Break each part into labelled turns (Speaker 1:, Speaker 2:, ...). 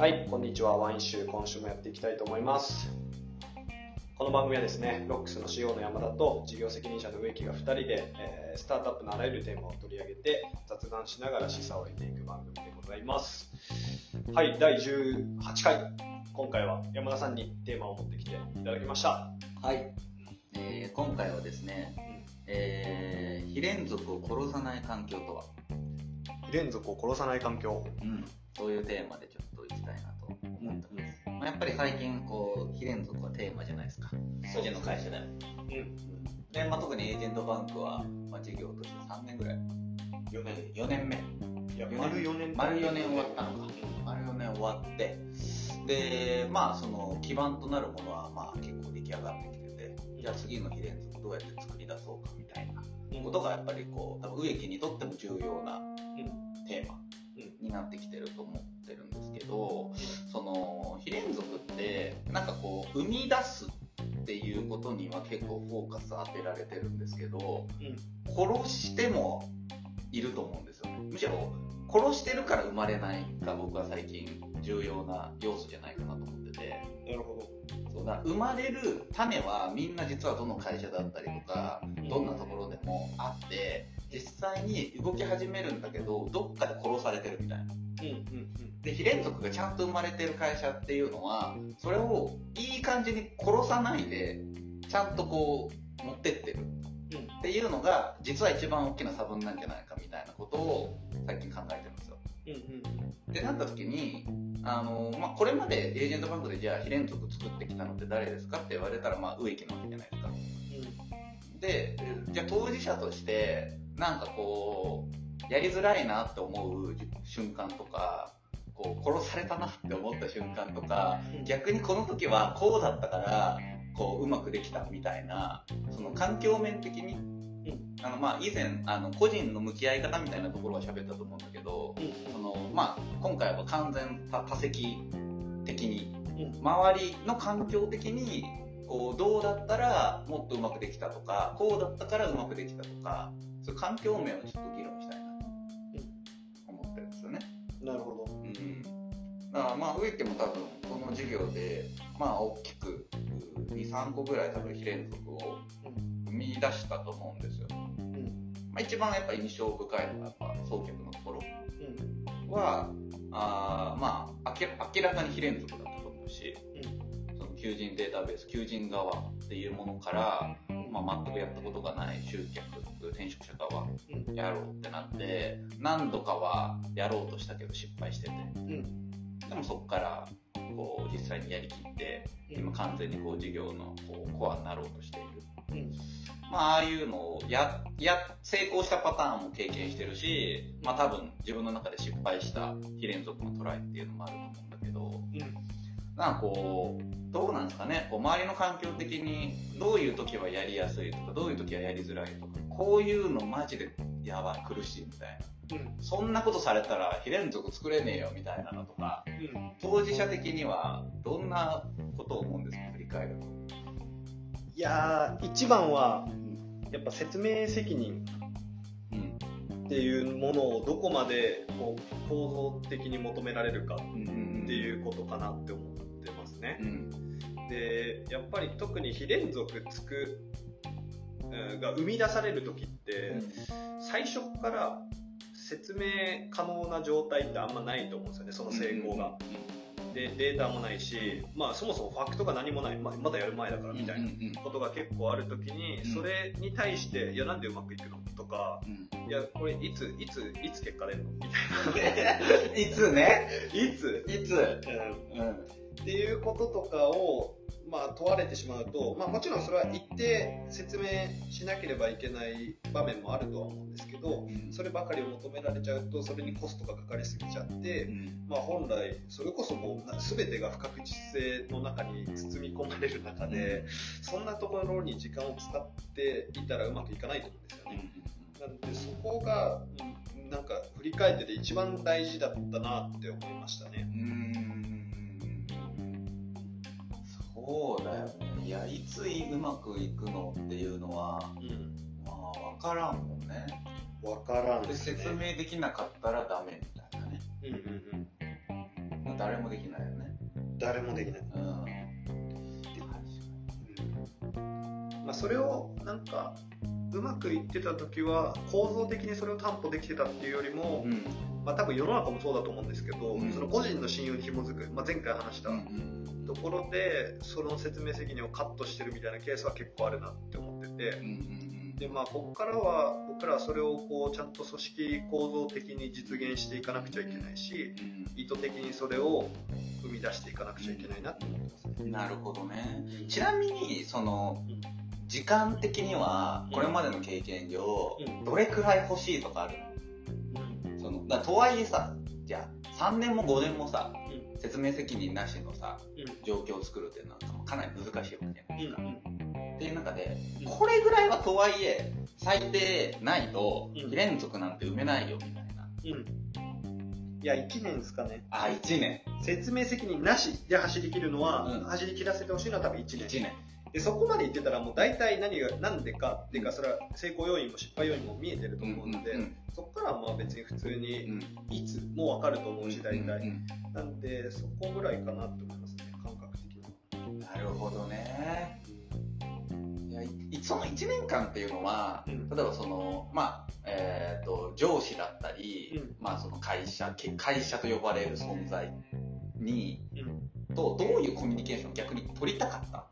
Speaker 1: はい、こんにちは。ワイン集、今週もやっていきたいと思います。この番組はですね、ロックスの CEO の山田と事業責任者の植木が2人で、えースタートアップのあらゆるテーマを取り上げて雑談しながら示唆を得ていく番組でございます。はい、第18回。今回は山田さんにテーマを持ってきていただきました。
Speaker 2: はい、えー今回はですね、えー非連続を殺さない環境とは、
Speaker 1: 非連続を殺さない環境。
Speaker 2: うん、そういうテーマでちょっといきたいなと思ってます。まあ、やっぱり最近こう非連続はテーマじゃないですか。個人の会社でも。
Speaker 1: うん。
Speaker 2: で、まあ、特にエージェントバンクは、まあ、事業として3年ぐらい、4年 ,4 年目。
Speaker 1: いや、丸4年
Speaker 2: 丸4年終わったのか。丸4年終わって、で、まあ、その基盤となるものは、まあ、結構出来上がってきてて、じゃあ次の非連続どうやって作り出そうかみたいなことがやっぱりこう、多分植木にとっても重要なテーマになってきてると思ってるんですけど、その非連続ってなんかこう生み出すっていうことには結構フォーカス当てられてるんですけど殺してもいると思うんですよ。ねむしろ殺してるから生まれないが僕は最近重要な要素じゃないかなと思ってて。
Speaker 1: なるほど。
Speaker 2: そうだ生まれる種はみんな実はどの会社だったりとかどんなところでもあって実際に動き始めるんだけどどっかで殺されてるみたいな。
Speaker 1: うんうん
Speaker 2: で非連続がちゃんと生まれてる会社っていうのはそれをいい感じに殺さないでちゃんとこう持ってってる。っていうのが実は一番大きな差分なんじゃないかみたいなことを最近考えてるんですよ。
Speaker 1: うんうん
Speaker 2: でなった時にあの、まあ、これまでエージェントバンクでじゃあ非連続作ってきたのって誰ですか？って言われたらまあ植木なわけじゃないですか。でじゃあ当事者としてなんかこうやりづらいなって思う瞬間とかこう殺されたなって思った瞬間とか逆にこの時はこうだったからこううまくできたみたいなその環境面的に、あのまあ以前あの個人の向き合い方みたいなところは喋ったと思うんだけどその、まあ、今回は完全多多席的に周りの環境的にこうどうだったらもっとうまくできたとかこうだったからうまくできたとか環境面をちょっと議論したいなと思ってるんですよね。
Speaker 1: なるほど。
Speaker 2: うん、だからまあ植木も多分この授業でまあ大きく23個ぐらい多分非連続を生み出したと思うんですよ。まあ、一番やっぱ印象深いのはやっぱ双極のところはあーまあ明ら明らかに非連続だったと思うし、その求人データベース求人側っていうものから、まあ、全くやったことがない集客転職者側やろうってなって何度かはやろうとしたけど失敗してて。でもそこからこう実際にやりきって今完全にこう事業のこうコアになろうとしている、まあああいうのをやや成功したパターンも経験してるしまあ多分自分の中で失敗した非連続のトライっていうのもあると思うんだけどなんかこうどうなんですかね。こう周りの環境的にどういう時はやりやすいとかどういう時はやりづらいとかこういうのマジでやばい苦しいみたいな。そんなことされたら非連続作れねえよみたいなのとか当事者的にはどんなことを思うんですか？振り返ると。
Speaker 1: いやー一番はやっぱ説明責任
Speaker 2: うん
Speaker 1: っていうものをどこまでこう構造的に求められるか
Speaker 2: うん
Speaker 1: っていうことかなって思ってますね。
Speaker 2: う。ん。
Speaker 1: でやっぱり特に非連続つくうんが生み出される時って最初から説明可能な状態ってあんまないと思うんですよね。その成功が。でデータもないし、まあ、そもそもファクトが何もない、まあ、まだやる前だからみたいなことが結構ある時に
Speaker 2: うん。
Speaker 1: それに対して「いやなんでうまくいくの?」とか
Speaker 2: うん「
Speaker 1: いやこれいついついつ結果出るの?」みたい
Speaker 2: いつね。
Speaker 1: な 「いつ?
Speaker 2: いつ、
Speaker 1: うん」
Speaker 2: うん
Speaker 1: っていうこととかを、まあ、問われてしまうと、まあ、もちろんそれは一定説明しなければいけない場面もあるとは思うんですけどそればかりを求められちゃうとそれにコストがかかりすぎちゃって、まあ、本来それこそもうな全てが不確実性の中に包み込まれる中で、そんなところに時間を使っていたらうまくいかないと思うんですよね。なんでそこがうんなんか振り返ってて一番大事だったなって思いましたね。
Speaker 2: うんそうだよねいやいつうまくいくのっていうのは
Speaker 1: うん、
Speaker 2: まあ分からんもんね
Speaker 1: わからん
Speaker 2: で
Speaker 1: ね
Speaker 2: 説明できなかったらダメみたいなね
Speaker 1: うんうんうん
Speaker 2: だ誰もできないよね。
Speaker 1: 誰もできない。
Speaker 2: うん。
Speaker 1: まあ、それをなんかうまくいってた時は構造的にそれを担保できてたっていうよりも、
Speaker 2: うん。
Speaker 1: まあ、多分世の中もそうだと思うんですけど、
Speaker 2: うん
Speaker 1: その個人の信用に紐づく、まあ、前回話した
Speaker 2: うん。
Speaker 1: ところでその説明責任をカットしてるみたいなケースは結構あるなって思ってて
Speaker 2: うん。うん。
Speaker 1: でまあここからは僕らはそれをこうちゃんと組織構造的に実現していかなくちゃいけないし意図的にそれを生み出していかなくちゃいけないなって思ってますね。
Speaker 2: なるほどね。ちなみに、その
Speaker 1: うん、
Speaker 2: 時間的には、これまでの経験上
Speaker 1: うん、
Speaker 2: どれくらい欲しいとかある
Speaker 1: うん。
Speaker 2: その、だとはいえさ、じゃあ、3年も5年もさ、
Speaker 1: う
Speaker 2: 説明責任なしのさ、
Speaker 1: ん。
Speaker 2: 状況を作るっていうのはかなり難しいわけじゃないですか。
Speaker 1: うん。
Speaker 2: っていう中で
Speaker 1: うん、
Speaker 2: これぐらいはとはいえ、最低ないと、
Speaker 1: うん。
Speaker 2: 非連続なんて埋めないよみたいな。
Speaker 1: うん。いや1年ですかね。
Speaker 2: あ、1年。
Speaker 1: 説明責任なしで走り切るのは、
Speaker 2: うん。
Speaker 1: 走り切らせてほしいのは多分1年。
Speaker 2: 1年。
Speaker 1: でそこまで言ってたらもう大体何が何でかっていうかそれは成功要因も失敗要因も見えてると思うので、
Speaker 2: うん
Speaker 1: そこからはまあ別に普通
Speaker 2: う
Speaker 1: に
Speaker 2: ん。
Speaker 1: いつもう分かると思うし大体、
Speaker 2: うんうん
Speaker 1: なんでそこぐらいかなって思いますね感覚的に
Speaker 2: なるほどね。いやいその1年間っていうのは、
Speaker 1: うん。
Speaker 2: 例えばその、まあ、えっ、と、上司だったり、
Speaker 1: うん。
Speaker 2: まあその会社、け会社と呼ばれる存在に、
Speaker 1: うん
Speaker 2: と、どういうコミュニケーションを逆に取りたかった
Speaker 1: あ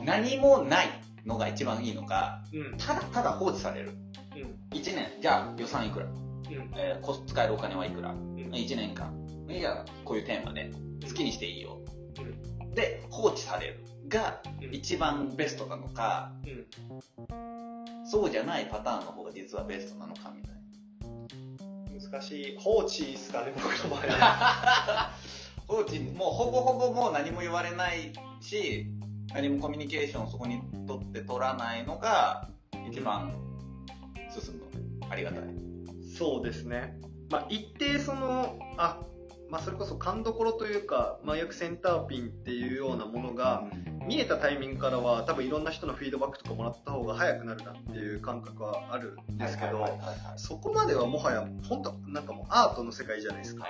Speaker 1: あ
Speaker 2: 何もないのが一番いいのか、
Speaker 1: うん。
Speaker 2: ただただ放置される。
Speaker 1: うん。
Speaker 2: 1年、じゃあ予算いくら、
Speaker 1: うん。
Speaker 2: えーコス使えるお金はいくら、
Speaker 1: うん。
Speaker 2: 1年間。じゃあこういうテーマで。好きにしていいよ。
Speaker 1: うん。
Speaker 2: で、放置されるが
Speaker 1: うん。
Speaker 2: 一番ベストなのか、
Speaker 1: うん。
Speaker 2: そうじゃないパターンの方が実はベストなのかみたいな。
Speaker 1: 難しい。放置ですかね僕の場合は
Speaker 2: 放置、もうほぼほぼもう何も言われないし、何もコミュニケーションをそこにとって取らないのが一番進む。ありがたい。
Speaker 1: そうですねまあ一定そのあまあそれこそ勘どころというか、まあ、よくセンターピンっていうようなものが見えたタイミングからは多分いろんな人のフィードバックとかもらった方が早くなるなっていう感覚はあるんですけど、そこまではもはや本当なんかもうアートの世界じゃないですか。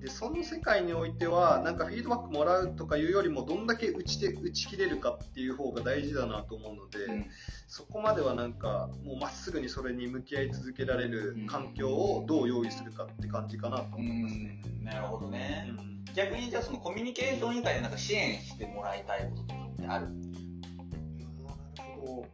Speaker 1: でその世界においてはなんかフィードバックもらうとかいうよりもどんだけ打ちて打ち切れるかっていう方が大事だなと思うので、
Speaker 2: うん
Speaker 1: そこまではなんかもうまっすぐにそれに向き合い続けられる環境をどう用意するかって感じかなと
Speaker 2: う
Speaker 1: 思いますね。
Speaker 2: ん、なるほどね。
Speaker 1: うん
Speaker 2: 逆にじゃあそのコミュニケーション以外でなんか支援してもらいたいことってある。
Speaker 1: なるほど。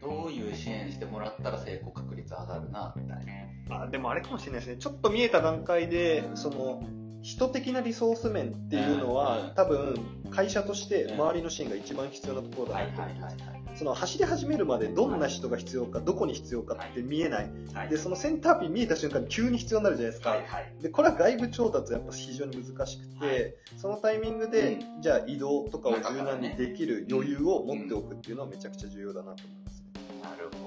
Speaker 2: どういう支援してもらったら成功確率上がるなみたいな。
Speaker 1: あでもあれかもしれないですね。ちょっと見えた段階でその人的なリソース面っていうのは、
Speaker 2: うん。
Speaker 1: 多分会社として周りの支援が一番必要なところだ
Speaker 2: はい
Speaker 1: なと思います、
Speaker 2: はいはい
Speaker 1: その走り始めるまでどんな人が必要かどこに必要かって見えない、
Speaker 2: はい。
Speaker 1: でそのセンターピン見えた瞬間に急に必要になるじゃないですか。でこれは外部調達やっぱ非常に難しくて、
Speaker 2: はい。
Speaker 1: そのタイミングで、じゃあ移動とかを柔軟にできる余裕を持っておくっていうのはめちゃくちゃ重要だなと思いますね。
Speaker 2: なるほど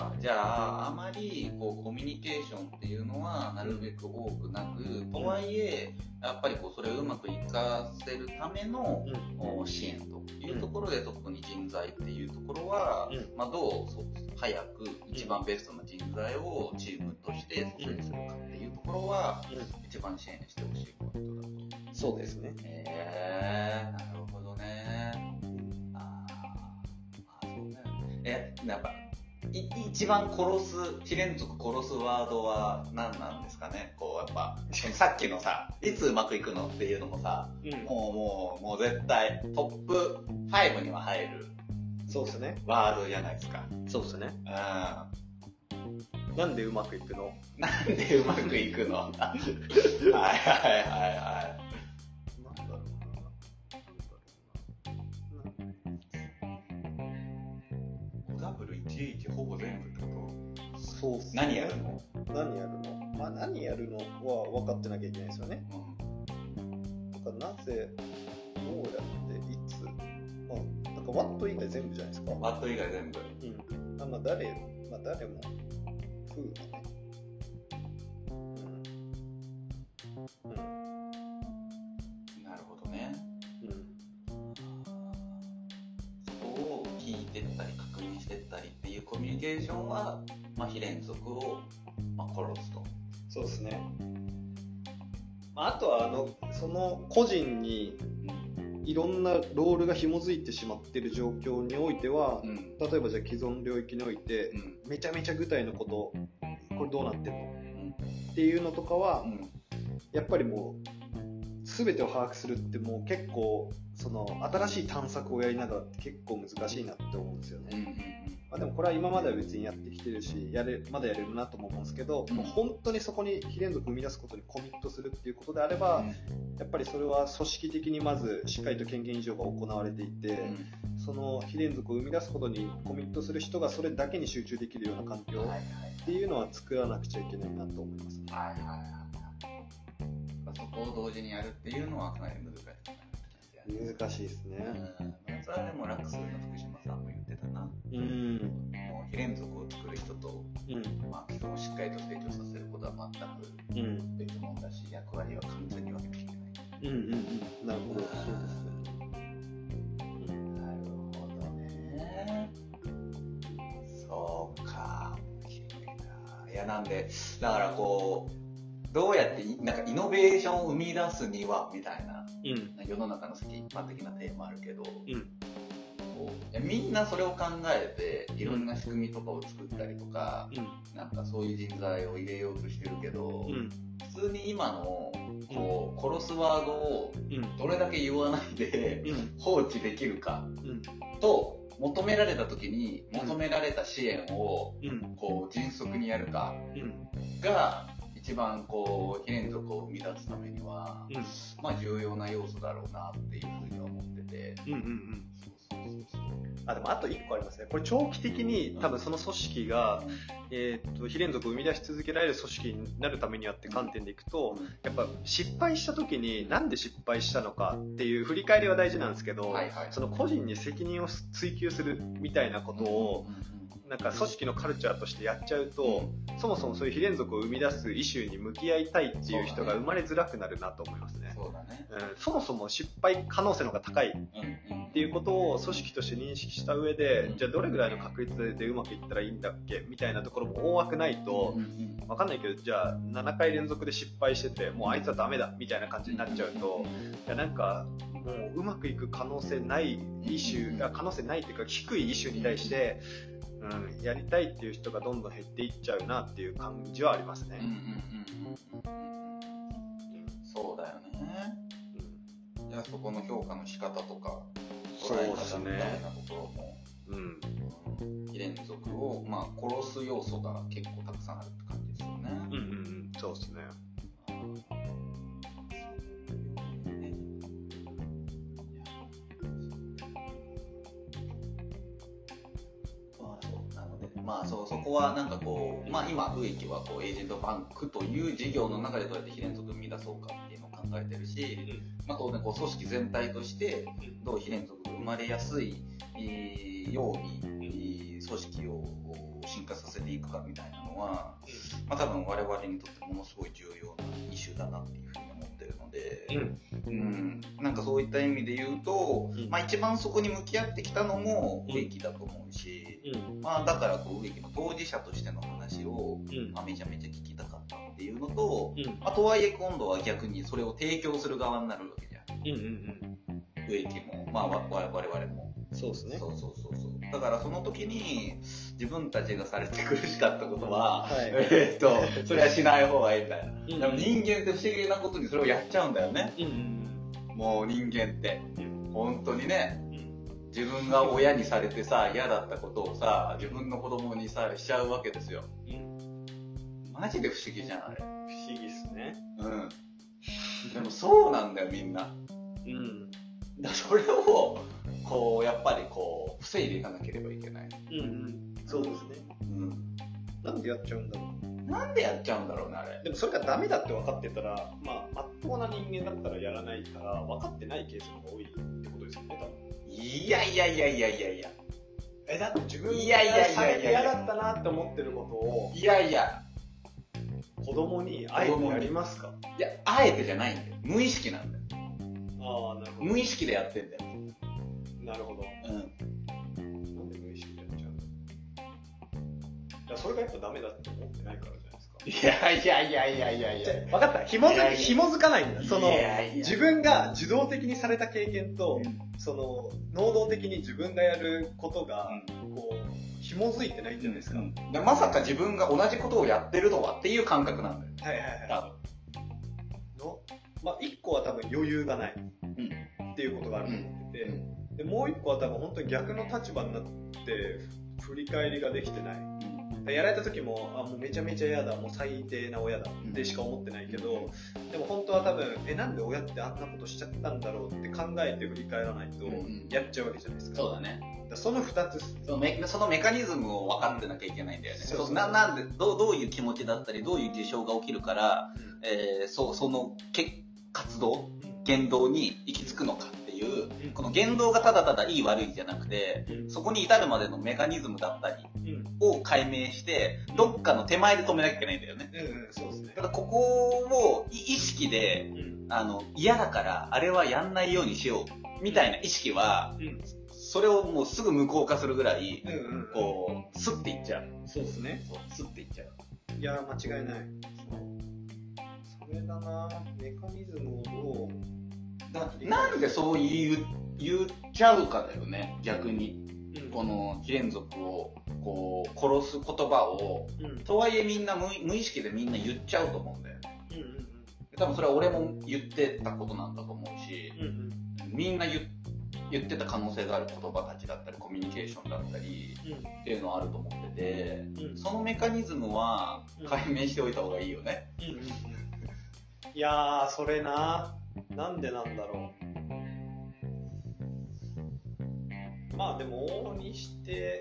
Speaker 2: か。じゃあ、あまりこうコミュニケーションっていうのはなるべく多くなく、とはいえ、やっぱりこうそれをうまく活かせるための支援というところで、特に人材っていうところは、
Speaker 1: うん
Speaker 2: まあ、どう早く一番ベストな人材をチームとして組織するかっていうところは、一番支援してほしいポイントだと。
Speaker 1: そうですね。
Speaker 2: へえー、なるほどね。ああそうだよね。え、一番殺す、非連続殺すワードは何なんですかね？こうやっぱ、さっきのさ、いつうまくいくのっていうのもさ、
Speaker 1: うん
Speaker 2: もうもう、もう絶対トップ5には入る
Speaker 1: そうですね。
Speaker 2: ワードじゃないですか。
Speaker 1: そうですね。
Speaker 2: うん。
Speaker 1: なんでうまくいくの？
Speaker 2: なんでうまくいくの？はいはいはいは
Speaker 1: なそうっす
Speaker 2: 何やるの？
Speaker 1: 何やるの？まあ何やるのは分かってなきゃいけないですよね。
Speaker 2: うん
Speaker 1: なんかなぜ、どうやって、いつ、まあ、なんかワット以外全部じゃないですか。
Speaker 2: バット以外全部。
Speaker 1: うん。あまあ誰、まあ誰も、風がね。うん。うん。
Speaker 2: なるほどね。
Speaker 1: うん。
Speaker 2: そこを聞いてったり確認してったりっていういうコミュニケーションは、まあ、非連続を、まあ、殺すと。
Speaker 1: そうですね。あとは、あの、その個人にいろんなロールが紐づいてしまっている状況においては、
Speaker 2: うん。
Speaker 1: 例えばじゃあ既存領域において、
Speaker 2: うん。
Speaker 1: めちゃめちゃ具体のこと、これどうなってんの？
Speaker 2: うん。
Speaker 1: っていうのとかは
Speaker 2: う、ん。
Speaker 1: やっぱりもう、全てを把握するってもう結構、その、新しい探索をやりながらって結構難しいなって思うんですよね。
Speaker 2: うん。
Speaker 1: まあ、でもこれは今までは別にやってきてるし、やれ、まだやれるなとも思うんですけど、
Speaker 2: うん
Speaker 1: もう本当にそこに非連続を生み出すことにコミットするっていうことであれば、やっぱりそれは組織的にまずしっかりと権限以上が行われていて、その非連続を生み出すことにコミットする人がそれだけに集中できるような環境っていうのは作らなくちゃいけないなと思いますね。
Speaker 2: はいはいはいそこを同時にやるっていうのはかなり難しい
Speaker 1: 難しいですね。
Speaker 2: うん、それはでもラクスの福島さんも言。
Speaker 1: うん。
Speaker 2: もう非連続を作る人と、
Speaker 1: うん。
Speaker 2: まあ、基本をしっかりと成長させることは全
Speaker 1: うん。
Speaker 2: く別物だし、役割は完全に分けていけない。
Speaker 1: うん。うん。うん。なるほど。そうですね。
Speaker 2: なるほどね。そうか。面白いな。いや、なんで、だからこう、どうやってい、なんかイノベーションを生み出すには、みたいな、
Speaker 1: うん。
Speaker 2: 世の中の一般的なテーマあるけど、
Speaker 1: うん。
Speaker 2: こうみんなそれを考えて、いろんな仕組みとかを作ったりとか、
Speaker 1: うん。
Speaker 2: なんかそういう人材を入れようとしてるけど、
Speaker 1: うん。
Speaker 2: 普通に今の、こう、殺すワードを
Speaker 1: うん。
Speaker 2: どれだけ言わないで
Speaker 1: うん。
Speaker 2: 放置できるか
Speaker 1: うん。
Speaker 2: と、求められた時に求められた支援を、
Speaker 1: うん。
Speaker 2: こう、迅速にやるか
Speaker 1: うん。
Speaker 2: が、一番こう、非連続を生み出すためには、
Speaker 1: うん。
Speaker 2: まあ重要な要素だろうなっていうふうには思ってて。
Speaker 1: あ、でもあと1個ありますね。これ長期的に多分その組織が、えーっと、非連続を生み出し続けられる組織になるためにはって観点でいくと、やっぱ失敗した時になんで失敗したのかっていう振り返りは大事なんですけど、
Speaker 2: はいはい。
Speaker 1: その個人に責任を追求するみたいなことを、なんか組織のカルチャーとしてやっちゃうと、そもそもそういう非連続を生み出すイシューに向き合いたいっていう人が生まれづらくなるなと思いますね。
Speaker 2: そうだね。
Speaker 1: うん、そもそも失敗可能性の方が高い。っていうことを組織として認識した上で、じゃあどれぐらいの確率でうまくいったらいいんだっけみたいなところも大枠ないと
Speaker 2: うん、うん
Speaker 1: わかんないけど、じゃあ7回連続で失敗してて、もうあいつはダメだみたいな感じになっちゃうと、いやなんかもううまくいく可能性ないイシュー、あ可能性ないっていうか低いイシューに対して、うん、やりたいっていう人がどんどん減っていっちゃうなっていう感じはありますね
Speaker 2: うん。うんうんうんそうだよね。じゃあそこの評価の仕方とか、
Speaker 1: そう
Speaker 2: 捉え
Speaker 1: ですね
Speaker 2: 方みたいなところも、
Speaker 1: うん。うん。
Speaker 2: 連続を、まあ、殺す要素が結構たくさんあるって感じですよね。
Speaker 1: うんうんうん。そうですね。
Speaker 2: まあそうそこはなんかこう、まあ、今植木はこうエージェントバンクという事業の中でどうやって非連続を生み出そうかっていうのを考えてるし、まあ、当然こう組織全体としてどう非連続が生まれやすいえーようにえー組織を進化させていくかみたいなのは、まあ、多分我々にとってものすごい重要なイシューだなっていうふうに思るので。
Speaker 1: うん。
Speaker 2: うん、なんかそういった意味で言うと、
Speaker 1: うん
Speaker 2: まあ、一番そこに向き合ってきたのも植木だと思うし、
Speaker 1: うん。
Speaker 2: まあ、だからこう植木の当事者としての話を、
Speaker 1: うん。
Speaker 2: まあ、めちゃめちゃ聞きたかったっていうのと、
Speaker 1: うん。
Speaker 2: まあ、とはいえ今度は逆にそれを提供する側になるわけじゃん
Speaker 1: うん。うん。
Speaker 2: 植木も、まあ、わ我々も。
Speaker 1: そうですね。
Speaker 2: そうそうそうだからその時に自分たちがされて苦しかったことは、
Speaker 1: はい
Speaker 2: えーっとそれはしない方がいいんだよ、
Speaker 1: うん
Speaker 2: でも人間って不思議なことにそれをやっちゃうんだよね
Speaker 1: うん。
Speaker 2: もう人間って
Speaker 1: うん。
Speaker 2: 本当にね
Speaker 1: うん。
Speaker 2: 自分が親にされてさ嫌だったことをさ自分の子供にさしちゃうわけですよ
Speaker 1: うん。
Speaker 2: マジで不思議じゃんあれ
Speaker 1: 不思議ですね。
Speaker 2: うんでもそうなんだよみんな
Speaker 1: うん。
Speaker 2: だそれをこうやっぱりこう防いでいかなければいけない、
Speaker 1: うん。うん。そうですね。
Speaker 2: うん、
Speaker 1: なんでやっちゃうんだろう。
Speaker 2: なんでやっちゃうんだろうねあれ
Speaker 1: でもそれがダメだって分かってたら、まあ、まっとうな人間だったらやらないから、分かってないケースの方が多いってことですよね、多分。
Speaker 2: いやいやいやいやいやいや
Speaker 1: え、だって自分
Speaker 2: いやいやいやいや
Speaker 1: されて嫌だったなって思ってることを
Speaker 2: いやいや
Speaker 1: 子供にあえてやりますか？
Speaker 2: いやあえてじゃないんだよ無意識なんだよ
Speaker 1: ああ、なるほ
Speaker 2: 無意識でやってんだよ、
Speaker 1: ど。なるほど。
Speaker 2: うん、
Speaker 1: それがやっぱダメだって思ってないからじゃないですか。
Speaker 2: いやいやいやいやいやいや。
Speaker 1: 分かった。紐づ
Speaker 2: いやいや
Speaker 1: 紐づかないんだ。その
Speaker 2: いやいや
Speaker 1: 自分が受動的にされた経験と、
Speaker 2: うん
Speaker 1: その能動的に自分がやることが、こう紐づいてないんじゃないですか。
Speaker 2: うんでまさか自分が同じことをやってるとはっていう感覚なんだよ。
Speaker 1: はいはいはい。のまあ一個は多分余裕がない
Speaker 2: うん
Speaker 1: っていうことがあると思ってて、
Speaker 2: うん
Speaker 1: でもう一個は多分本当に逆の立場になって振り返りができてない。でやられた時もあもうめちゃめちゃ嫌だもう最低な親だってしか思ってないけど、でも本当は多分えなんで親ってあんなことしちゃったんだろうって考えて振り返らないと
Speaker 2: うん。
Speaker 1: やっちゃうわけじゃないですか,、
Speaker 2: そうだね。
Speaker 1: だその2つ
Speaker 2: そのメそのメカニズムを分かってなきゃいけないんだよね。
Speaker 1: そう
Speaker 2: ななんでどう、どういう気持ちだったり、どういう事象が起きるから、えーそうそのけ活動、言動に行き着くのかいう、
Speaker 1: うん
Speaker 2: この言動がただただいい悪いじゃなくて、
Speaker 1: うん
Speaker 2: そこに至るまでのメカニズムだったり
Speaker 1: うん。
Speaker 2: を解明して、どっかの手前で止めなきゃいけないんだよね。ただここをい意識で、
Speaker 1: うん。
Speaker 2: あの、嫌だから、あれはやんないようにしよう、みたいな意識は、
Speaker 1: うん。
Speaker 2: それをもうすぐ無効化するぐらい、こう、スッていっちゃう。
Speaker 1: そうですね。
Speaker 2: スッていっちゃう。
Speaker 1: いや間違いない。それだなメカニズムをどう
Speaker 2: だなんで？そう言う、言っちゃうかだよね、逆に。
Speaker 1: うん。
Speaker 2: この、非連続を、こう、殺す言葉を、
Speaker 1: うん。うん
Speaker 2: とはいえみんな無無意識でみんな言っちゃうと思うんだよね。
Speaker 1: うん
Speaker 2: 多分それは俺も言ってたことなんだと思うし、
Speaker 1: うんうん。
Speaker 2: みんな言言ってた可能性がある言葉たちだったり、コミュニケーションだったり、っていうのはあると思ってて、
Speaker 1: うん。うん
Speaker 2: そのメカニズムは
Speaker 1: うん。
Speaker 2: 解明しておいた方がいいよね。
Speaker 1: うんうんうん。いやーそれななんでなんだろう。まあでも往々にして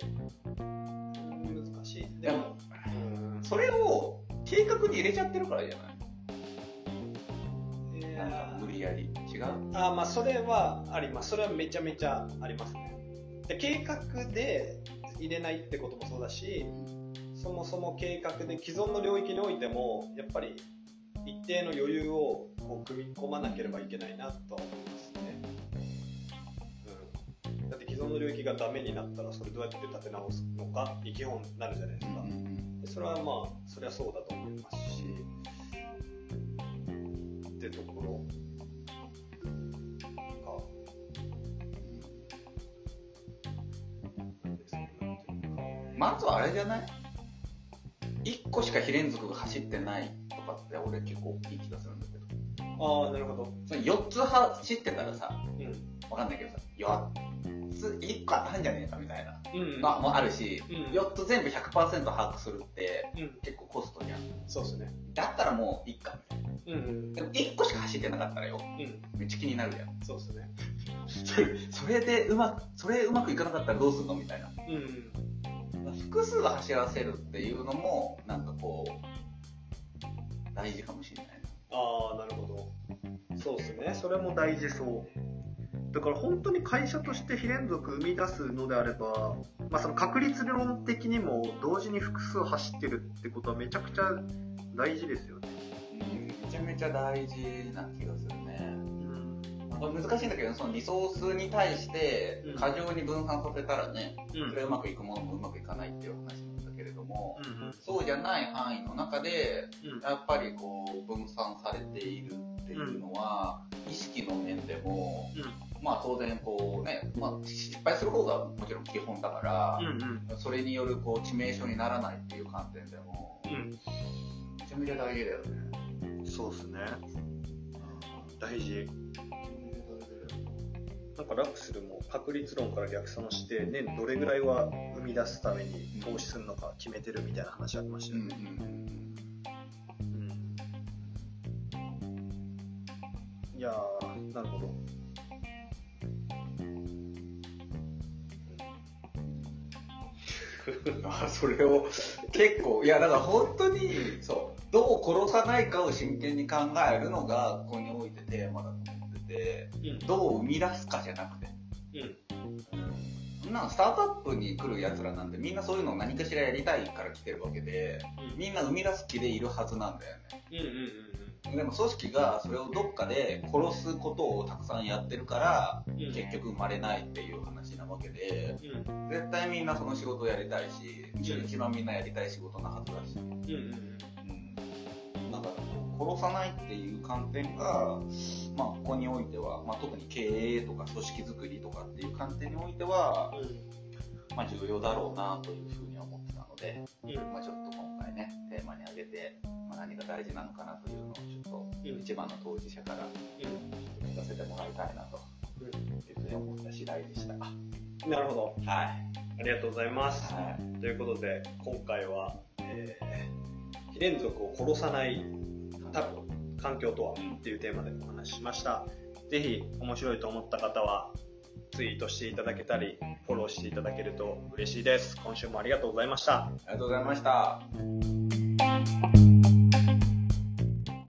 Speaker 1: うん難しい。でもうん
Speaker 2: それを計画に入れちゃってるからじゃない。
Speaker 1: い
Speaker 2: なんか
Speaker 1: や
Speaker 2: 無理やり。違う？
Speaker 1: あまあそれはあります。それはめちゃめちゃありますね。で計画で入れないってこともそうだしそもそも計画で既存の領域においてもやっぱり一定の余裕をこう組み込まなければいけないなとは思いますね、うん、だって既存の領域がダメになったらそれどうやって立て直すのかに基本なるじゃないですか、でそれはまあそれはそうだと思いますしってところ。
Speaker 2: まずはあれじゃない？1個しか非連続が走ってないとかって俺結構大きい気がするんだ。
Speaker 1: ああなるほど
Speaker 2: それ4つ走ってたらさ、
Speaker 1: うん
Speaker 2: わかんないけどさ、4つ、1個あったんじゃねえかみたいな
Speaker 1: うん
Speaker 2: のもあるし、
Speaker 1: うん
Speaker 2: 4つ全部100%把握するって
Speaker 1: うん
Speaker 2: 結構コストじゃん。
Speaker 1: そうですね
Speaker 2: だったらもういっかみたいな。
Speaker 1: うんうん
Speaker 2: でも1個しか走ってなかったらよ、
Speaker 1: うん
Speaker 2: めっちゃ気になるじゃん。
Speaker 1: そうですね
Speaker 2: それでうまく、それうまくいかなかったらどうするのみたいな。
Speaker 1: うん
Speaker 2: 複数走らせるっていうのも、なんかこう、大事かもしれないな。
Speaker 1: ああなるほど。そうですね。それも大事そう。だから本当に会社として非連続生み出すのであれば、まあ、その確率論的にも同時に複数走ってるってことはめちゃくちゃ大事ですよね。
Speaker 2: うん、めちゃめちゃ大事な気がするね。
Speaker 1: うん。
Speaker 2: まあ難しいんだけど、そのリソースに対して
Speaker 1: うん。
Speaker 2: 過剰に分散させたらね、
Speaker 1: うん。
Speaker 2: それうまくいくものもうまくいかないっていう話なんだけれども、
Speaker 1: うん。
Speaker 2: そうじゃない範囲の中で、
Speaker 1: うん。
Speaker 2: やっぱりこう分散されているっていうのは、意識の面でも、まあ当然こうね、まあ失敗する方がもちろん基本だから、
Speaker 1: うんうん。
Speaker 2: それによるこう致命傷にならないっていう観点でも、
Speaker 1: うん。
Speaker 2: めちゃめちゃ大事だよね。
Speaker 1: そうですね。大事なんかラクスルも確率論から逆算して年どれぐらいは生み出すために投資するのか決めてるみたいな話ありましたよね、いやーなるほど。
Speaker 2: あそれを結構いやだから本当にそうどう殺さないかを真剣に考えるのがここにおいてテーマだどう生み出すかじゃなくて。
Speaker 1: う
Speaker 2: ん。なのスタートアップに来るやつらなんてみんなそういうのを何かしらやりたいから来てるわけでみんな生み出す気でいるはずなんだよね。
Speaker 1: うんうんうん
Speaker 2: でも組織がそれをどっかで殺すことをたくさんやってるから、
Speaker 1: うん。
Speaker 2: 結局生まれないっていう話なわけで、
Speaker 1: うん。
Speaker 2: 絶対みんなその仕事をやりたいし、
Speaker 1: うん。
Speaker 2: 一番みんなやりたい仕事なはずだし、
Speaker 1: うんうん
Speaker 2: うん、だから殺さないっていう観点が、まあ、ここにおいては、まあ、特に経営とか組織づくりとかっていう観点においては、まあ、重要だろうなというふうには思ってたので、
Speaker 1: うんうん
Speaker 2: まあ、ちょっと今回ねテーマに挙げて、まあ、何が大事なのかなというのをちょっと
Speaker 1: うん
Speaker 2: 一番の当事者から聞かせてもらいたいなと
Speaker 1: う
Speaker 2: いうふうに思った次第でした。は
Speaker 1: んなるほど
Speaker 2: い。
Speaker 1: ありがとうございます
Speaker 2: はい。
Speaker 1: ということで今回は、えー、非連続を殺さない多分環境とはっていうテーマでお話ししました。ぜひ面白いと思った方はツイートしていただけたりフォローしていただけると嬉しいです。今週もありがとうございました。
Speaker 2: ありがとうございました。